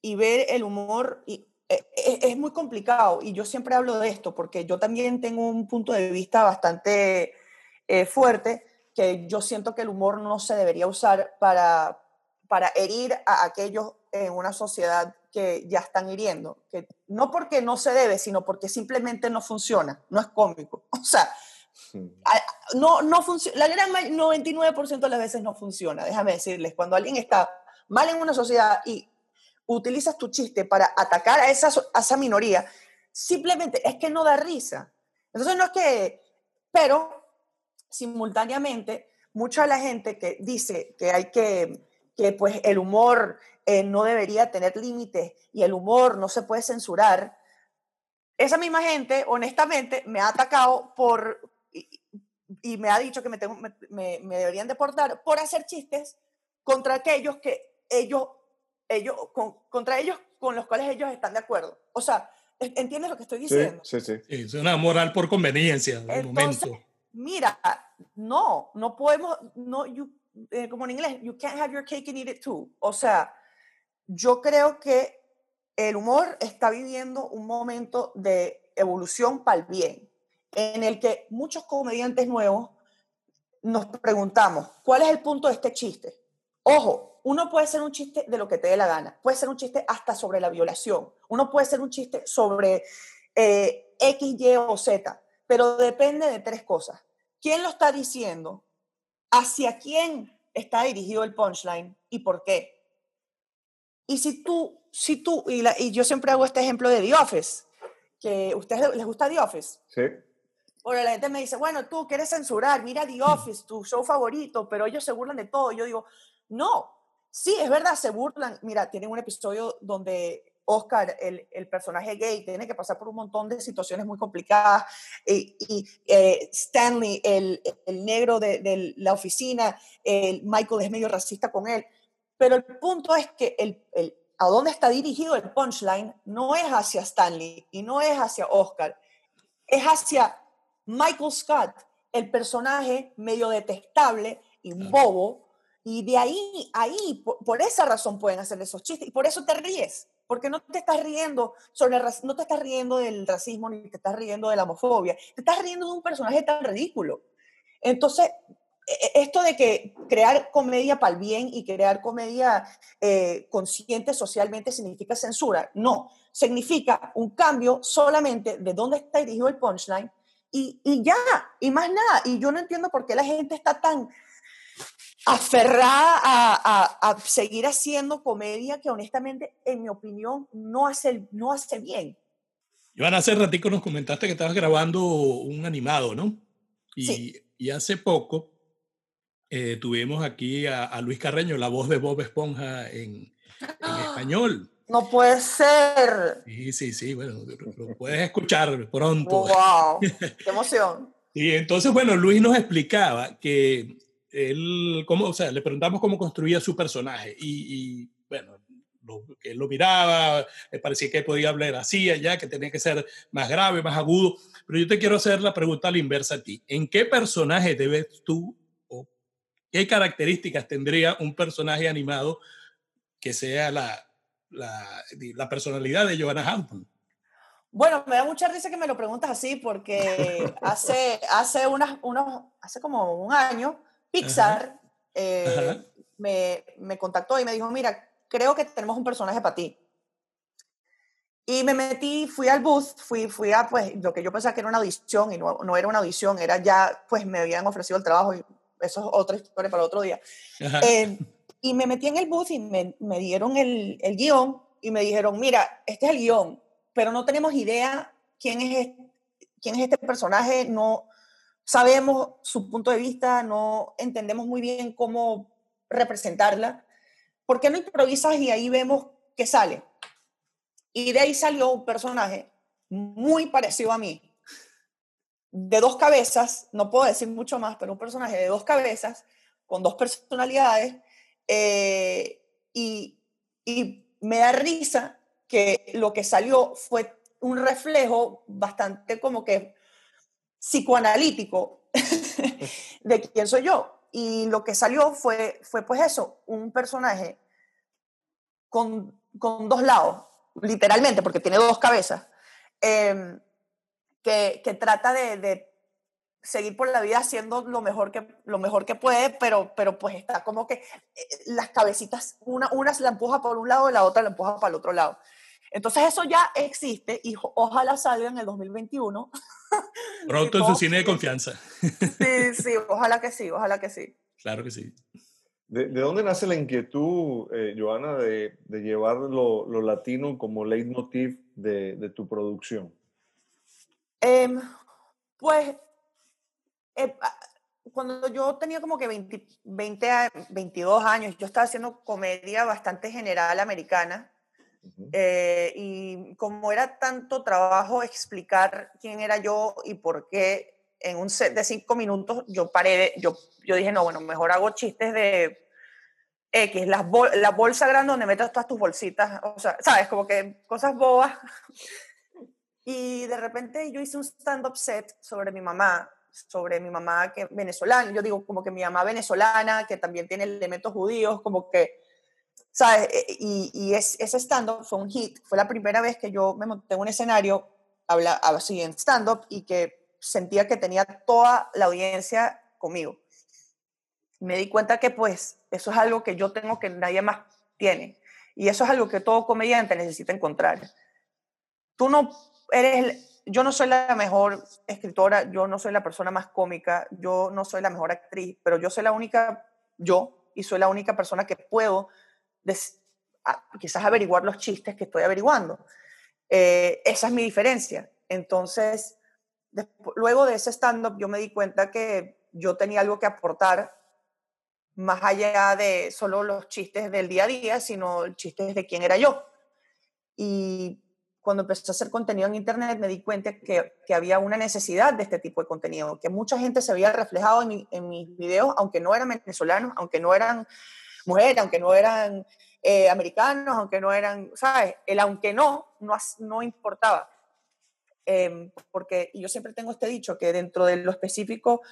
y ver el humor. Y, es muy complicado y yo siempre hablo de esto porque yo también tengo un punto de vista bastante eh, fuerte que yo siento que el humor no se debería usar para, para herir a aquellos en una sociedad que ya están hiriendo, que no porque no se debe, sino porque simplemente no funciona, no es cómico. O sea, sí. no, no funciona, la gran 99% de las veces no funciona, déjame decirles, cuando alguien está mal en una sociedad y utilizas tu chiste para atacar a esa, a esa minoría, simplemente es que no da risa. Entonces no es que, pero simultáneamente, mucha de la gente que dice que hay que, que pues el humor eh, no debería tener límites y el humor no se puede censurar, esa misma gente, honestamente, me ha atacado por, y, me ha dicho que me, me, deberían deportar por hacer chistes contra aquellos que ellos, ellos con, contra ellos con los cuales ellos están de acuerdo. O sea, ¿entiendes lo que estoy diciendo? Sí, sí, sí. Es una moral por conveniencia momento. Mira, no, no podemos, no, you, eh, como en inglés, you can't have your cake and eat it too. O sea, yo creo que el humor está viviendo un momento de evolución para el bien, en el que muchos comediantes nuevos nos preguntamos, ¿cuál es el punto de este chiste? Ojo, uno puede ser un chiste de lo que te dé la gana, puede ser un chiste hasta sobre la violación, uno puede ser un chiste sobre eh, X, Y o Z, pero depende de tres cosas. ¿Quién lo está diciendo? ¿Hacia quién está dirigido el punchline y por qué? Y si tú, si tú, y, la, y, yo siempre hago este ejemplo de The Office, que a ustedes les gusta The Office. Sí. Bueno, la gente me dice, bueno, tú quieres censurar, mira The Office, tu show favorito, pero ellos se burlan de todo. Yo digo, no, sí, es verdad, se burlan. Mira, tienen un episodio donde Oscar, el, el, personaje gay, tiene que pasar por un montón de situaciones muy complicadas. Y, y eh, Stanley, el, el negro de, de, la oficina, el Michael es medio racista con él. Pero el punto es que el, el, a dónde está dirigido el punchline no es hacia Stanley y no es hacia Oscar, es hacia Michael Scott, el personaje medio detestable y bobo. Y de ahí, ahí, por, por esa razón pueden hacer esos chistes. Y por eso te ríes porque no te estás riendo sobre no te estás riendo del racismo ni te estás riendo de la homofobia, te estás riendo de un personaje tan ridículo. Entonces, esto de que crear comedia para el bien y crear comedia eh, consciente socialmente significa censura, no, significa un cambio solamente de dónde está dirigido el punchline y, y ya, y más nada. Y yo no entiendo por qué la gente está tan aferrada a, a, a, seguir haciendo comedia que honestamente, en mi opinión, no hace, no hace bien. Iván, hace ratico nos comentaste que estabas grabando un animado, ¿no? Y, sí. y hace poco eh, tuvimos aquí a, a, Luis Carreño, la voz de Bob Esponja en, en español. No puede ser. Sí, sí, sí, bueno, lo puedes escuchar pronto. ¡Wow! ¡Qué emoción! y entonces, bueno, Luis nos explicaba que él, cómo, o sea, le preguntamos cómo construía su personaje y, y bueno, lo, él lo miraba, le parecía que podía hablar así, allá, que tenía que ser más grave, más agudo. Pero yo te quiero hacer la pregunta a la inversa a ti. ¿En qué personaje te ves tú o qué características tendría un personaje animado que sea la, la, la personalidad de Joanna Hampton? Bueno, me da mucha risa que me lo preguntas así porque hace, hace, unas, unos, hace como un año Pixar eh, me, me contactó y me dijo, mira, creo que tenemos un personaje para ti. Y me metí, fui al booth, fui, fui a pues lo que yo pensaba que era una audición y no, no era una audición, era ya, pues me habían ofrecido el trabajo y eso es otra historia para otro día. Eh, y me metí en el booth y me, me dieron el, el, guion y me dijeron, mira, este es el guion, pero no tenemos idea quién es, quién es este personaje, no sabemos su punto de vista, no entendemos muy bien cómo representarla. ¿Por qué no improvisas y ahí vemos qué sale? Y de ahí salió un personaje muy parecido a mí, de dos cabezas, no puedo decir mucho más, pero un personaje de dos cabezas, con dos personalidades, eh, y me da risa que lo que salió fue un reflejo bastante como que psicoanalítico de quién soy yo. Y lo que salió fue, fue pues eso, un personaje con, con dos lados, literalmente, porque tiene dos cabezas, eh, que, que, trata de, de, seguir por la vida haciendo lo mejor que, lo mejor que puede, pero, pero pues está como que eh, las cabecitas, una, una se la empuja por un lado y la otra la empuja para el otro lado. Entonces eso ya existe y ojalá salga en el 2021. Pronto en su cine de confianza. Sí, sí, ojalá que sí, ojalá que sí. Claro que sí. ¿De, de dónde nace la inquietud, eh, Joana, de, de llevar lo, lo, latino como leitmotiv de, de tu producción? Eh, pues, eh, cuando yo tenía como que 20, 20, 22 años, yo estaba haciendo comedia bastante general americana. Uh -huh. eh, y como era tanto trabajo explicar quién era yo y por qué en un set de cinco minutos yo paré, yo, yo dije, no, bueno, mejor hago chistes de X, las bol la bolsa grande donde metes todas tus bolsitas, o sea, sabes, como que cosas bobas. Y de repente yo hice un stand-up set sobre mi mamá, sobre mi mamá que venezolana, yo digo como que mi mamá venezolana, que también tiene elementos judíos, como que, ¿sabes? Y, y es, ese stand-up fue un hit, fue la primera vez que yo me monté en un escenario, habla, así en stand-up, y que sentía que tenía toda la audiencia conmigo. Me di cuenta que pues eso es algo que yo tengo que nadie más tiene. Y eso es algo que todo comediante necesita encontrar. Tú no eres, yo no soy la mejor escritora, yo no soy la persona más cómica, yo no soy la mejor actriz, pero yo soy la única, yo, y soy la única persona que puedo quizás averiguar los chistes que estoy averiguando. Eh, esa es mi diferencia. Entonces, luego de ese stand-up, yo me di cuenta que yo tenía algo que aportar más allá de solo los chistes del día a día, sino chistes de quién era yo. Y cuando empecé a hacer contenido en Internet, me di cuenta que, que, había una necesidad de este tipo de contenido, que mucha gente se había reflejado en, en mis videos, aunque no eran venezolanos, aunque no eran mujeres, aunque no eran eh, americanos, aunque no eran, ¿sabes? El aunque no, no, no importaba. Eh, porque yo siempre tengo este dicho, que dentro de lo específico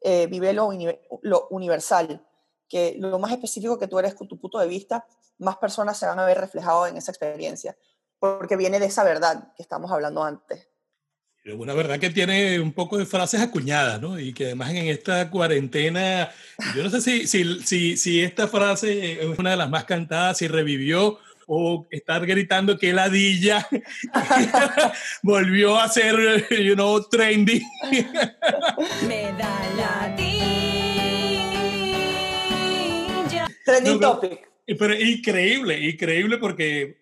eh, vive lo, uni lo universal, que lo más específico que tú eres con tu punto de vista, más personas se van a ver reflejadas en esa experiencia porque viene de esa verdad que estamos hablando antes. Una verdad que tiene un poco de frases acuñadas, ¿no? Y que además en esta cuarentena, yo no sé si, si, si, si esta frase es una de las más cantadas, si revivió o estar gritando que ladilla volvió a ser, you know, trendy. Me da ladilla. Trending no, topic. Pero increíble, increíble porque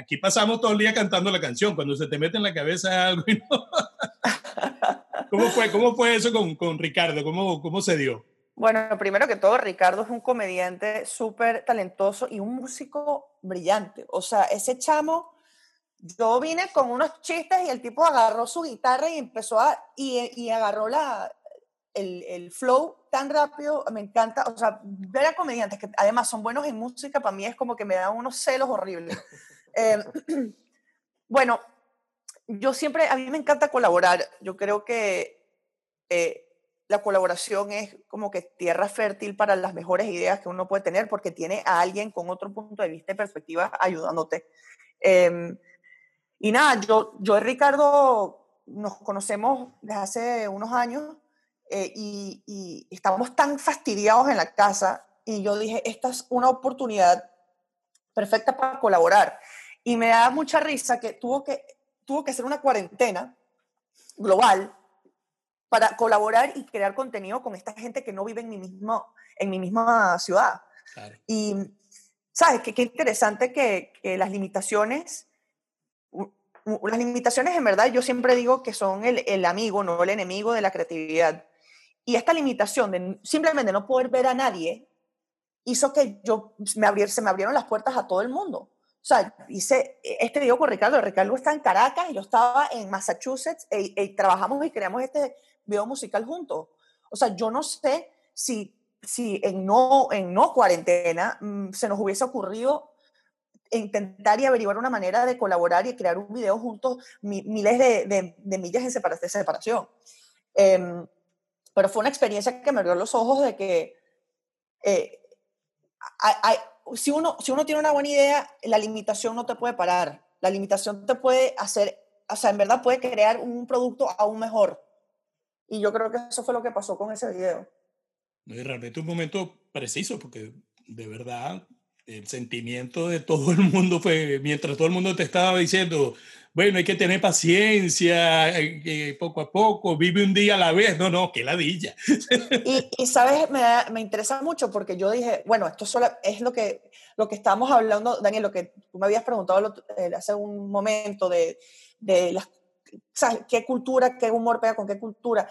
aquí pasamos todo el día cantando la canción, cuando se te mete en la cabeza algo. No. ¿Cómo, fue, ¿Cómo fue eso con, con Ricardo? ¿Cómo, ¿Cómo se dio? Bueno, primero que todo, Ricardo es un comediante súper talentoso y un músico brillante. O sea, ese chamo, yo vine con unos chistes y el tipo agarró su guitarra y empezó a, y, y agarró la, el, el, flow tan rápido, me encanta, o sea, ver a comediantes que además son buenos en música, para mí es como que me da unos celos horribles. Eh, bueno, yo siempre, a mí me encanta colaborar. Yo creo que eh, la colaboración es como que tierra fértil para las mejores ideas que uno puede tener porque tiene a alguien con otro punto de vista y perspectiva ayudándote. Eh, y nada, yo, yo y Ricardo nos conocemos desde hace unos años eh, y, y estamos tan fastidiados en la casa y yo dije, esta es una oportunidad perfecta para colaborar. Y me da mucha risa que tuvo que, tuvo que hacer una cuarentena global para colaborar y crear contenido con esta gente que no vive en mi, mismo, en mi misma ciudad. Y, ¿sabes? Qué, qué interesante que, que, las limitaciones, las limitaciones en verdad yo siempre digo que son el, el amigo, no el enemigo de la creatividad. Y esta limitación de simplemente no poder ver a nadie hizo que yo me abrier, se me abrieron las puertas a todo el mundo. O sea, hice este video con Ricardo. Ricardo está en Caracas y yo estaba en Massachusetts y, y trabajamos y creamos este video musical juntos. O sea, yo no sé si, si en, no, en no cuarentena mmm, se nos hubiese ocurrido intentar y averiguar una manera de colaborar y crear un video juntos, mi, miles de, de, de, millas en separación. De separación. Eh, pero fue una experiencia que me abrió los ojos de que eh, hay, si, uno, si uno tiene una buena idea, la limitación no te puede parar. La limitación te puede hacer, o sea, en verdad puede crear un producto aún mejor. Y yo creo que eso fue lo que pasó con ese video. Y realmente un momento preciso, porque de verdad el sentimiento de todo el mundo fue, mientras todo el mundo te estaba diciendo, bueno, hay que tener paciencia, eh, poco a poco, vive un día a la vez. No, no, qué ladilla. Y, y sabes, me, me, interesa mucho porque yo dije, bueno, esto solo es lo que, lo que estábamos hablando, Daniel, lo que tú me habías preguntado lo, eh, hace un momento de, de las, ¿sabes? ¿Qué cultura, qué humor pega con qué cultura?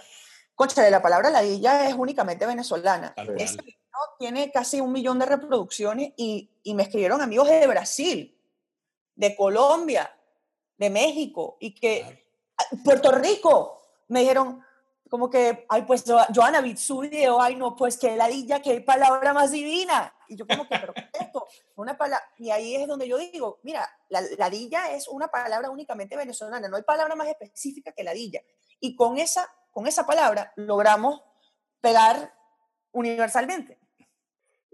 Concha, de la palabra ladilla es únicamente venezolana. Ese video tiene casi un millón de reproducciones y, y me escribieron amigos de Brasil, de Colombia, de México y que claro. Puerto Rico me dijeron como que, ay, pues Joana Bitsudio, ay, no, pues qué ladilla, qué palabra más divina. Y yo como que, pero ¿qué es esto? Una palabra, y ahí es donde yo digo, mira, la ladilla es una palabra únicamente venezolana, no hay palabra más específica que ladilla. Y con esa, con esa palabra logramos pegar universalmente.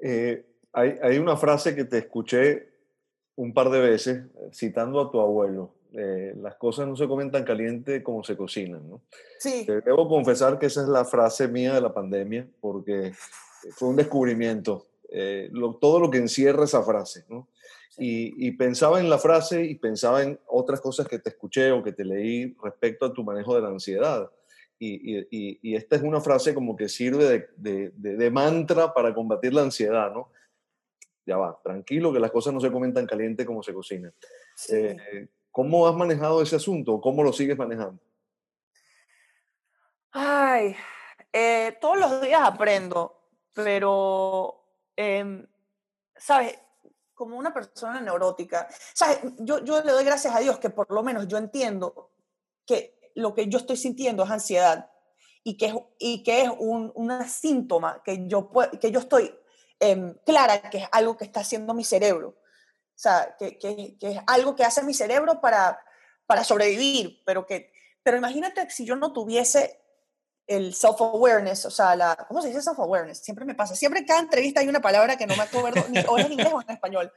Eh, hay, hay una frase que te escuché un par de veces citando a tu abuelo, eh, las cosas no se comen tan caliente como se cocinan, ¿no? Sí. Te debo confesar que esa es la frase mía de la pandemia, porque fue un descubrimiento, eh, lo, todo lo que encierra esa frase, ¿no? Sí. Y, y, pensaba en la frase y pensaba en otras cosas que te escuché o que te leí respecto a tu manejo de la ansiedad. Y, y, y esta es una frase como que sirve de, de, de, de mantra para combatir la ansiedad, ¿no? Ya va, tranquilo, que las cosas no se comen tan caliente como se cocinan. Sí. Eh, ¿Cómo has manejado ese asunto? ¿Cómo lo sigues manejando? Ay, eh, todos los días aprendo, pero, eh, ¿sabes? Como una persona neurótica, ¿sabes? Yo, yo le doy gracias a Dios que por lo menos yo entiendo que lo que yo estoy sintiendo es ansiedad y que es, y que es un, un síntoma que yo, que yo estoy eh, clara que es algo que está haciendo mi cerebro. O sea, que, que, que, es algo que hace mi cerebro para, para sobrevivir, pero que, pero imagínate si yo no tuviese el self-awareness, o sea, la, ¿cómo se dice self-awareness? Siempre me pasa, siempre en cada entrevista hay una palabra que no me acuerdo, ni, o es en inglés o en español.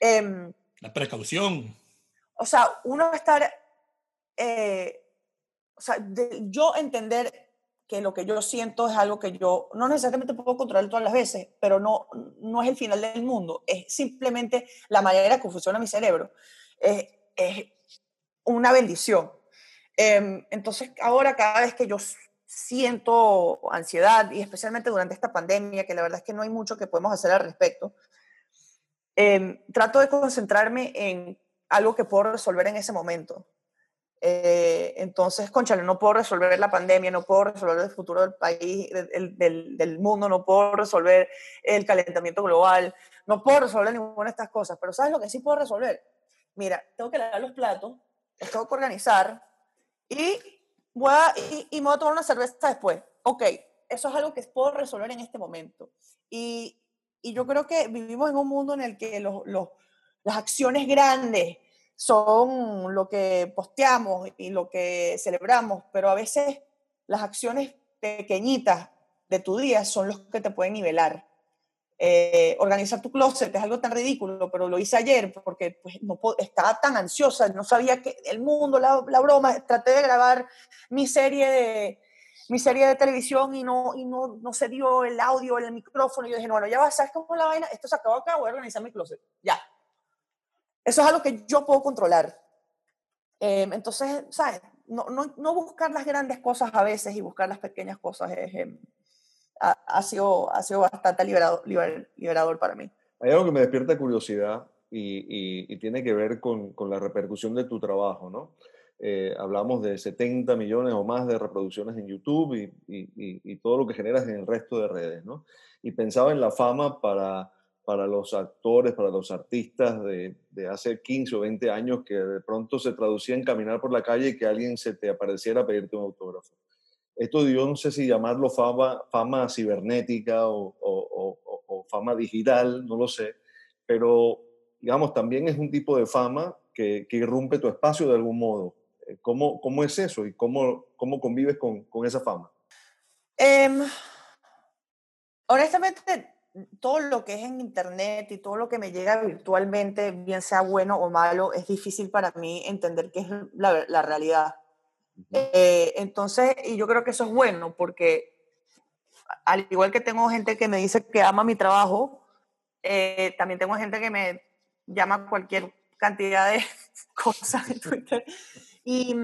Eh, la precaución. O sea, uno estar, eh, o sea, de, yo entender que lo que yo siento es algo que yo no necesariamente puedo controlar todas las veces, pero no, no es el final del mundo, es simplemente la manera que funciona mi cerebro. Es, es una bendición. Eh, entonces, ahora cada vez que yo siento ansiedad, y especialmente durante esta pandemia, que la verdad es que no hay mucho que podemos hacer al respecto, eh, trato de concentrarme en algo que puedo resolver en ese momento. Eh, entonces, conchale, no puedo resolver la pandemia, no puedo resolver el futuro del país, del, del, del, mundo, no puedo resolver el calentamiento global, no puedo resolver ninguna de estas cosas, pero ¿sabes lo que sí puedo resolver? Mira, tengo que lavar los platos, los tengo que organizar y, voy a, y, y me voy a tomar una cerveza después. Ok, eso es algo que puedo resolver en este momento. Y, y yo creo que vivimos en un mundo en el que los, los, las acciones grandes, son lo que posteamos y lo que celebramos, pero a veces las acciones pequeñitas de tu día son los que te pueden nivelar. Eh, organizar tu closet es algo tan ridículo, pero lo hice ayer porque pues, no estaba tan ansiosa, no sabía que el mundo, la, la, broma, traté de grabar mi serie de, mi serie de televisión y no, y no, no se dio el audio, el micrófono. Y yo dije, no, bueno, ya va, ¿sabes cómo la vaina? Esto se acabó acá, voy a organizar mi closet. Ya. Eso es algo que yo puedo controlar. Eh, entonces, ¿sabes? No, no, no, buscar las grandes cosas a veces y buscar las pequeñas cosas es, eh, ha, sido, ha sido bastante liberador, liber, liberador para mí. Hay algo que me despierta curiosidad y tiene que ver con, con, la repercusión de tu trabajo, ¿no? Eh, hablamos de 70 millones o más de reproducciones en YouTube y, y, y, todo lo que generas en el resto de redes, ¿no? Y pensaba en la fama para, para los actores, para los artistas de, de, hace 15 o 20 años que de pronto se traducía en caminar por la calle y que alguien se te apareciera a pedirte un autógrafo. Esto yo no sé si llamarlo fama, fama cibernética o, o, o, o fama digital, no lo sé, pero digamos, también es un tipo de fama que, que irrumpe tu espacio de algún modo ¿Cómo, cómo es eso y cómo, cómo convives con, con esa fama? Um, honestamente, todo lo que es en Internet y todo lo que me llega virtualmente, bien sea bueno o malo, es difícil para mí entender qué es la, la realidad. Uh -huh. eh, entonces, y yo creo que eso es bueno porque al igual que tengo gente que me dice que ama mi trabajo, eh, también tengo gente que me llama cualquier cantidad de cosas en Twitter. Y,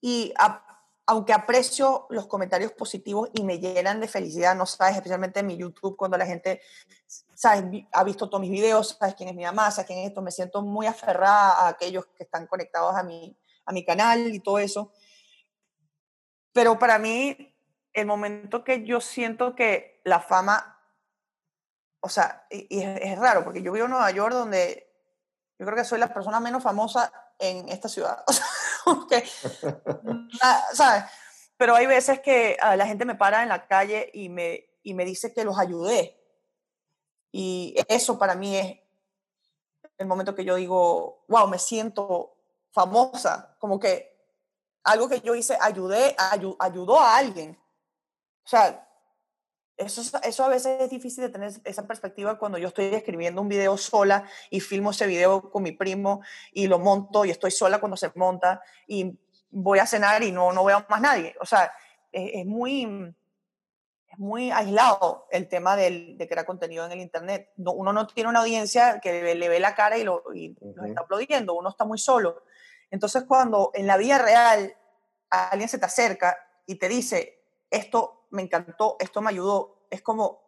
y a, aunque aprecio los comentarios positivos y me llenan de felicidad, no sabes, especialmente en mi YouTube, cuando la gente, sabes, ha visto todos mis videos, sabes quién es mi mamá, sabes quién es esto, me siento muy aferrada a aquellos que están conectados a mi, a mi canal y todo eso. Pero para mí, el momento que yo siento que la fama, o sea, y, es, es raro, porque yo vivo en Nueva York donde yo creo que soy la persona menos famosa en esta ciudad. O sea, que, ¿sabes? Pero hay veces que uh, la gente me para en la calle y me, y me dice que los ayudé. Y eso para mí es el momento que yo digo, wow, me siento famosa. Como que algo que yo hice, ayudé, ay, ayudó a alguien. O sea, eso, eso a veces es difícil de tener esa perspectiva cuando yo estoy escribiendo un video sola y filmo ese video con mi primo y lo monto y estoy sola cuando se monta y voy a cenar y no, no veo más nadie. O sea, es, es muy, es muy aislado el tema del, de crear contenido en el Internet. No, uno no tiene una audiencia que le, le ve la cara y, lo, y uh -huh. lo está aplaudiendo, uno está muy solo. Entonces cuando en la vida real alguien se te acerca y te dice, esto me encantó, esto me ayudó. Es como,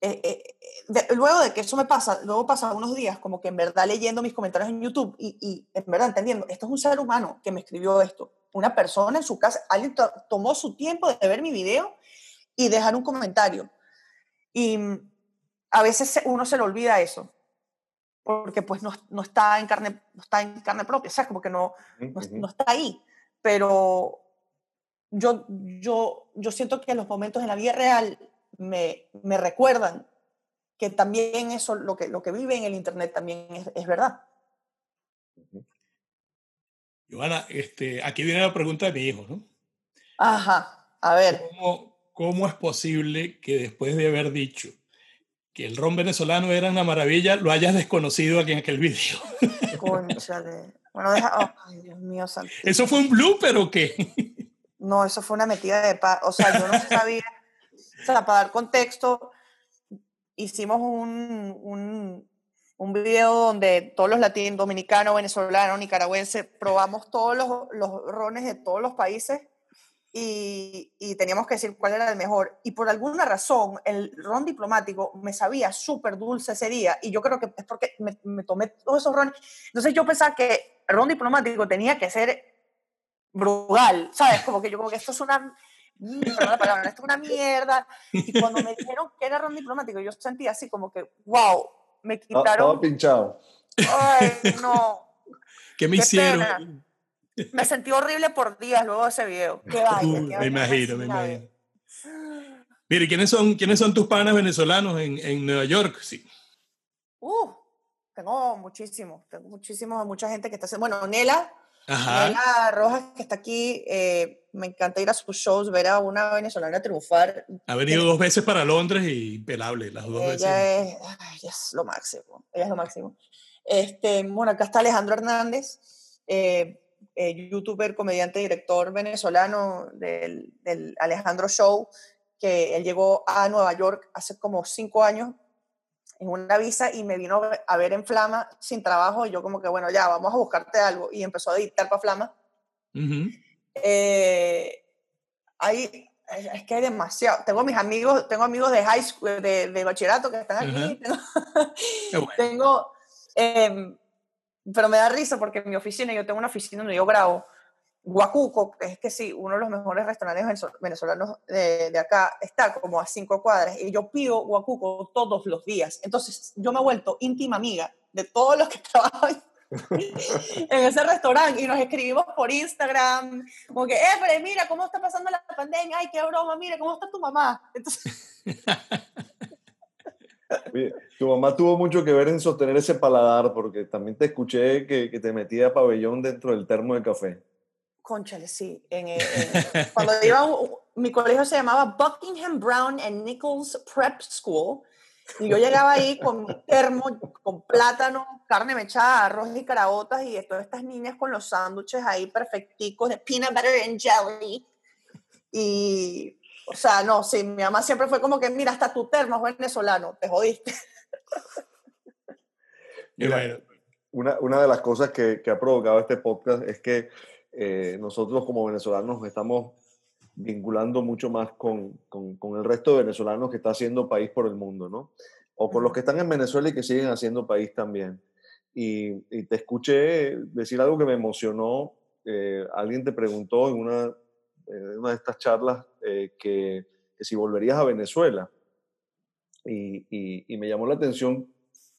eh, eh, de, luego de que eso me pasa, luego pasa unos días como que en verdad leyendo mis comentarios en YouTube y, y, en verdad entendiendo, esto es un ser humano que me escribió esto, una persona en su casa, alguien tomó su tiempo de ver mi video y dejar un comentario. Y a veces uno se le olvida eso, porque pues no, no está, en carne, no está en carne propia, o sea, como que no, no, no está ahí, pero yo, yo, yo siento que los momentos en la vida real me, me recuerdan que también eso, lo que, lo que vive en el Internet también es, es verdad. Joana, este, aquí viene la pregunta de mi hijo, ¿no? Ajá, a ver. ¿Cómo, ¿Cómo es posible que después de haber dicho que el ron venezolano era una maravilla, lo hayas desconocido aquí en aquel video? Conchale. Bueno, deja, oh, ay, Dios mío, santo. ¿Eso fue un blooper o qué? No, eso fue una metida de paz. O sea, yo no sabía. o sea, para dar contexto, hicimos un, un, un video donde todos los latinos, dominicanos, venezolanos, nicaragüenses, probamos todos los, los rones de todos los países y, y, teníamos que decir cuál era el mejor. Y por alguna razón, el ron diplomático me sabía súper dulce ese día y yo creo que es porque me, me tomé todos esos rones. Entonces yo pensaba que el ron diplomático tenía que ser brugal, ¿sabes? Como que yo como que esto es una, perdón la palabra, esto es una mierda. Y cuando me dijeron que era ron diplomático, yo sentí así como que, wow, me quitaron... Estaba pinchado. Ay, no. ¿Qué me Qué hicieron? Pena. Me sentí horrible por días luego de ese video. Qué vaya, uh, qué me imagino, me imagino. Mire, ¿quiénes son, ¿quiénes son tus panas venezolanos en, en Nueva York? Sí. Uh, tengo muchísimos, tengo muchísimos, mucha gente que está haciendo. Bueno, Nela, Ajá. Rojas, que está aquí, eh, me encanta ir a sus shows, ver a una venezolana triunfar. Ha venido dos veces para Londres y pelable, las dos ella veces. Es, ay, ella es lo máximo, ella es lo máximo. Este, bueno, acá está Alejandro Hernández, eh, eh, youtuber, comediante, director venezolano del, del Alejandro Show, que él llegó a Nueva York hace como cinco años en una visa y me vino a ver en Flama sin trabajo y yo como que, bueno, ya, vamos a buscarte algo. Y empezó a editar para Flama. eh, hay, es que hay demasiado. Tengo mis amigos, tengo amigos de high school, de, de bachillerato que están aquí. Tengo, bueno. tengo eh, pero me da risa porque en mi oficina, yo tengo una oficina donde yo grabo, Guacuco, es que sí, uno de los mejores restaurantes venezolanos de, de, acá, está como a cinco cuadras y yo pido Guacuco todos los días. Entonces yo me he vuelto íntima amiga de todos los que trabajan en ese restaurante y nos escribimos por Instagram, como que, eh, pero mira, ¿cómo está pasando la pandemia? Ay, qué broma, mira, ¿cómo está tu mamá? Tu mamá tuvo mucho que ver en sostener ese paladar, porque también te escuché que, que te metía pabellón dentro del termo de café. Conchale, sí. En, en, cuando iba, mi colegio se llamaba Buckingham Brown and Nichols Prep School. Y yo llegaba ahí con mi termo, con plátano, carne mechada, arroz y caraotas, y todas estas niñas con los sándwiches ahí perfecticos de peanut butter and jelly. Y, o sea, no, sí, mi mamá siempre fue como que, mira, hasta tu termo es venezolano, te jodiste. Mira, una, una de las cosas que, que ha provocado este podcast es que eh, nosotros como venezolanos estamos vinculando mucho más con, con, con, el resto de venezolanos que está haciendo país por el mundo, ¿no? O con los que están en Venezuela y que siguen haciendo país también. Y, y te escuché decir algo que me emocionó. Eh, alguien te preguntó en una, en una de estas charlas eh, que, que, si volverías a Venezuela. Y, y, y me llamó la atención,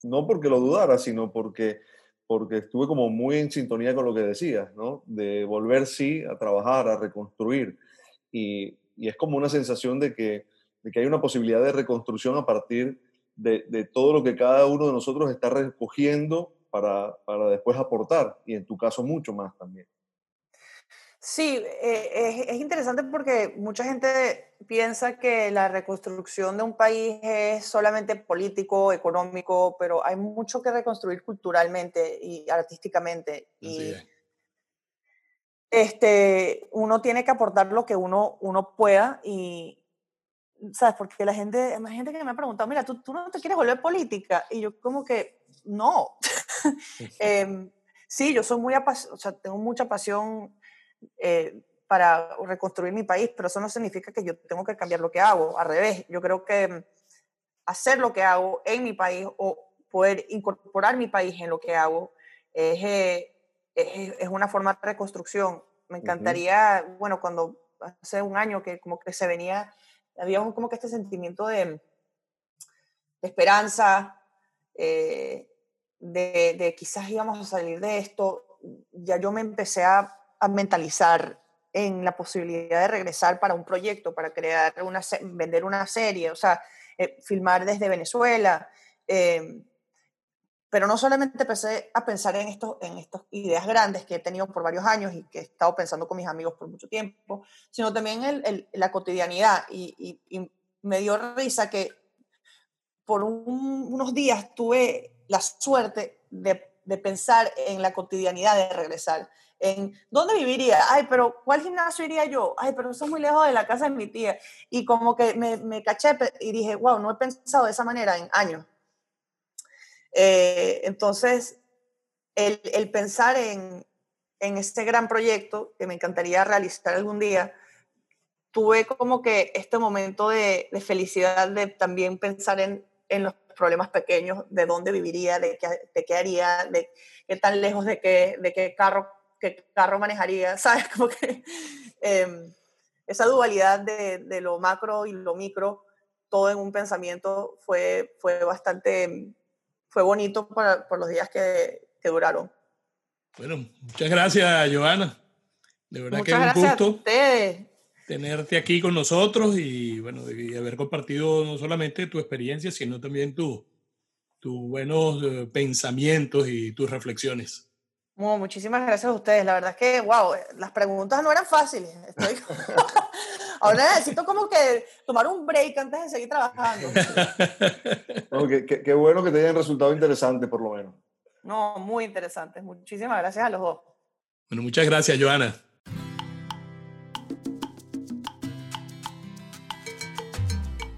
no porque lo dudara, sino porque porque estuve como muy en sintonía con lo que decías, ¿no? De volver, sí, a trabajar, a reconstruir. Y, y es como una sensación de que, de que, hay una posibilidad de reconstrucción a partir de, de, todo lo que cada uno de nosotros está recogiendo para, para después aportar, y en tu caso mucho más también. Sí, eh, es, es, interesante porque mucha gente piensa que la reconstrucción de un país es solamente político, económico, pero hay mucho que reconstruir culturalmente y artísticamente. Y este, uno tiene que aportar lo que uno, uno pueda y, ¿sabes? Porque la gente, hay gente que me ha preguntado, mira, ¿tú, tú no te quieres volver política? Y yo como que, no. eh, sí, yo soy muy o sea, tengo mucha pasión eh, para reconstruir mi país, pero eso no significa que yo tengo que cambiar lo que hago. Al revés, yo creo que hacer lo que hago en mi país o poder incorporar mi país en lo que hago es, eh, es, es una forma de reconstrucción. Me encantaría, uh -huh. bueno, cuando hace un año que como que se venía, había un, como que este sentimiento de, de esperanza, eh, de, de quizás íbamos a salir de esto, ya yo me empecé a a mentalizar en la posibilidad de regresar para un proyecto, para crear una, vender una serie, o sea, eh, filmar desde Venezuela. Eh, pero no solamente empecé a pensar en, esto, en estas ideas grandes que he tenido por varios años y que he estado pensando con mis amigos por mucho tiempo, sino también en la cotidianidad. Y, y, y, me dio risa que por un, unos días tuve la suerte de, pensar en la cotidianidad de regresar en dónde viviría, ay, pero ¿cuál gimnasio iría yo? Ay, pero eso es muy lejos de la casa de mi tía. Y como que me, me caché y dije, wow, no he pensado de esa manera en años. Eh, entonces, el, el pensar en, en, este gran proyecto que me encantaría realizar algún día, tuve como que este momento de, de felicidad de también pensar en, en, los problemas pequeños, de dónde viviría, de qué, de qué haría, de qué tan lejos de qué, de qué carro qué carro manejaría, ¿sabes? Como que eh, esa dualidad de, de, lo macro y lo micro, todo en un pensamiento, fue, fue bastante, fue bonito para, por los días que, que duraron. Bueno, muchas gracias, Joana. De verdad muchas que es un gusto a ustedes. Tenerte aquí con nosotros y, bueno, y haber compartido no solamente tu experiencia, sino también tus tu buenos eh, pensamientos y tus reflexiones. Oh, muchísimas gracias a ustedes. La verdad es que, wow, las preguntas no eran fáciles. Estoy... Ahora necesito como que tomar un break antes de seguir trabajando. no, qué, qué, qué, bueno que te hayan resultado interesantes, por lo menos. No, muy interesantes. Muchísimas gracias a los dos. Bueno, muchas gracias, Joana.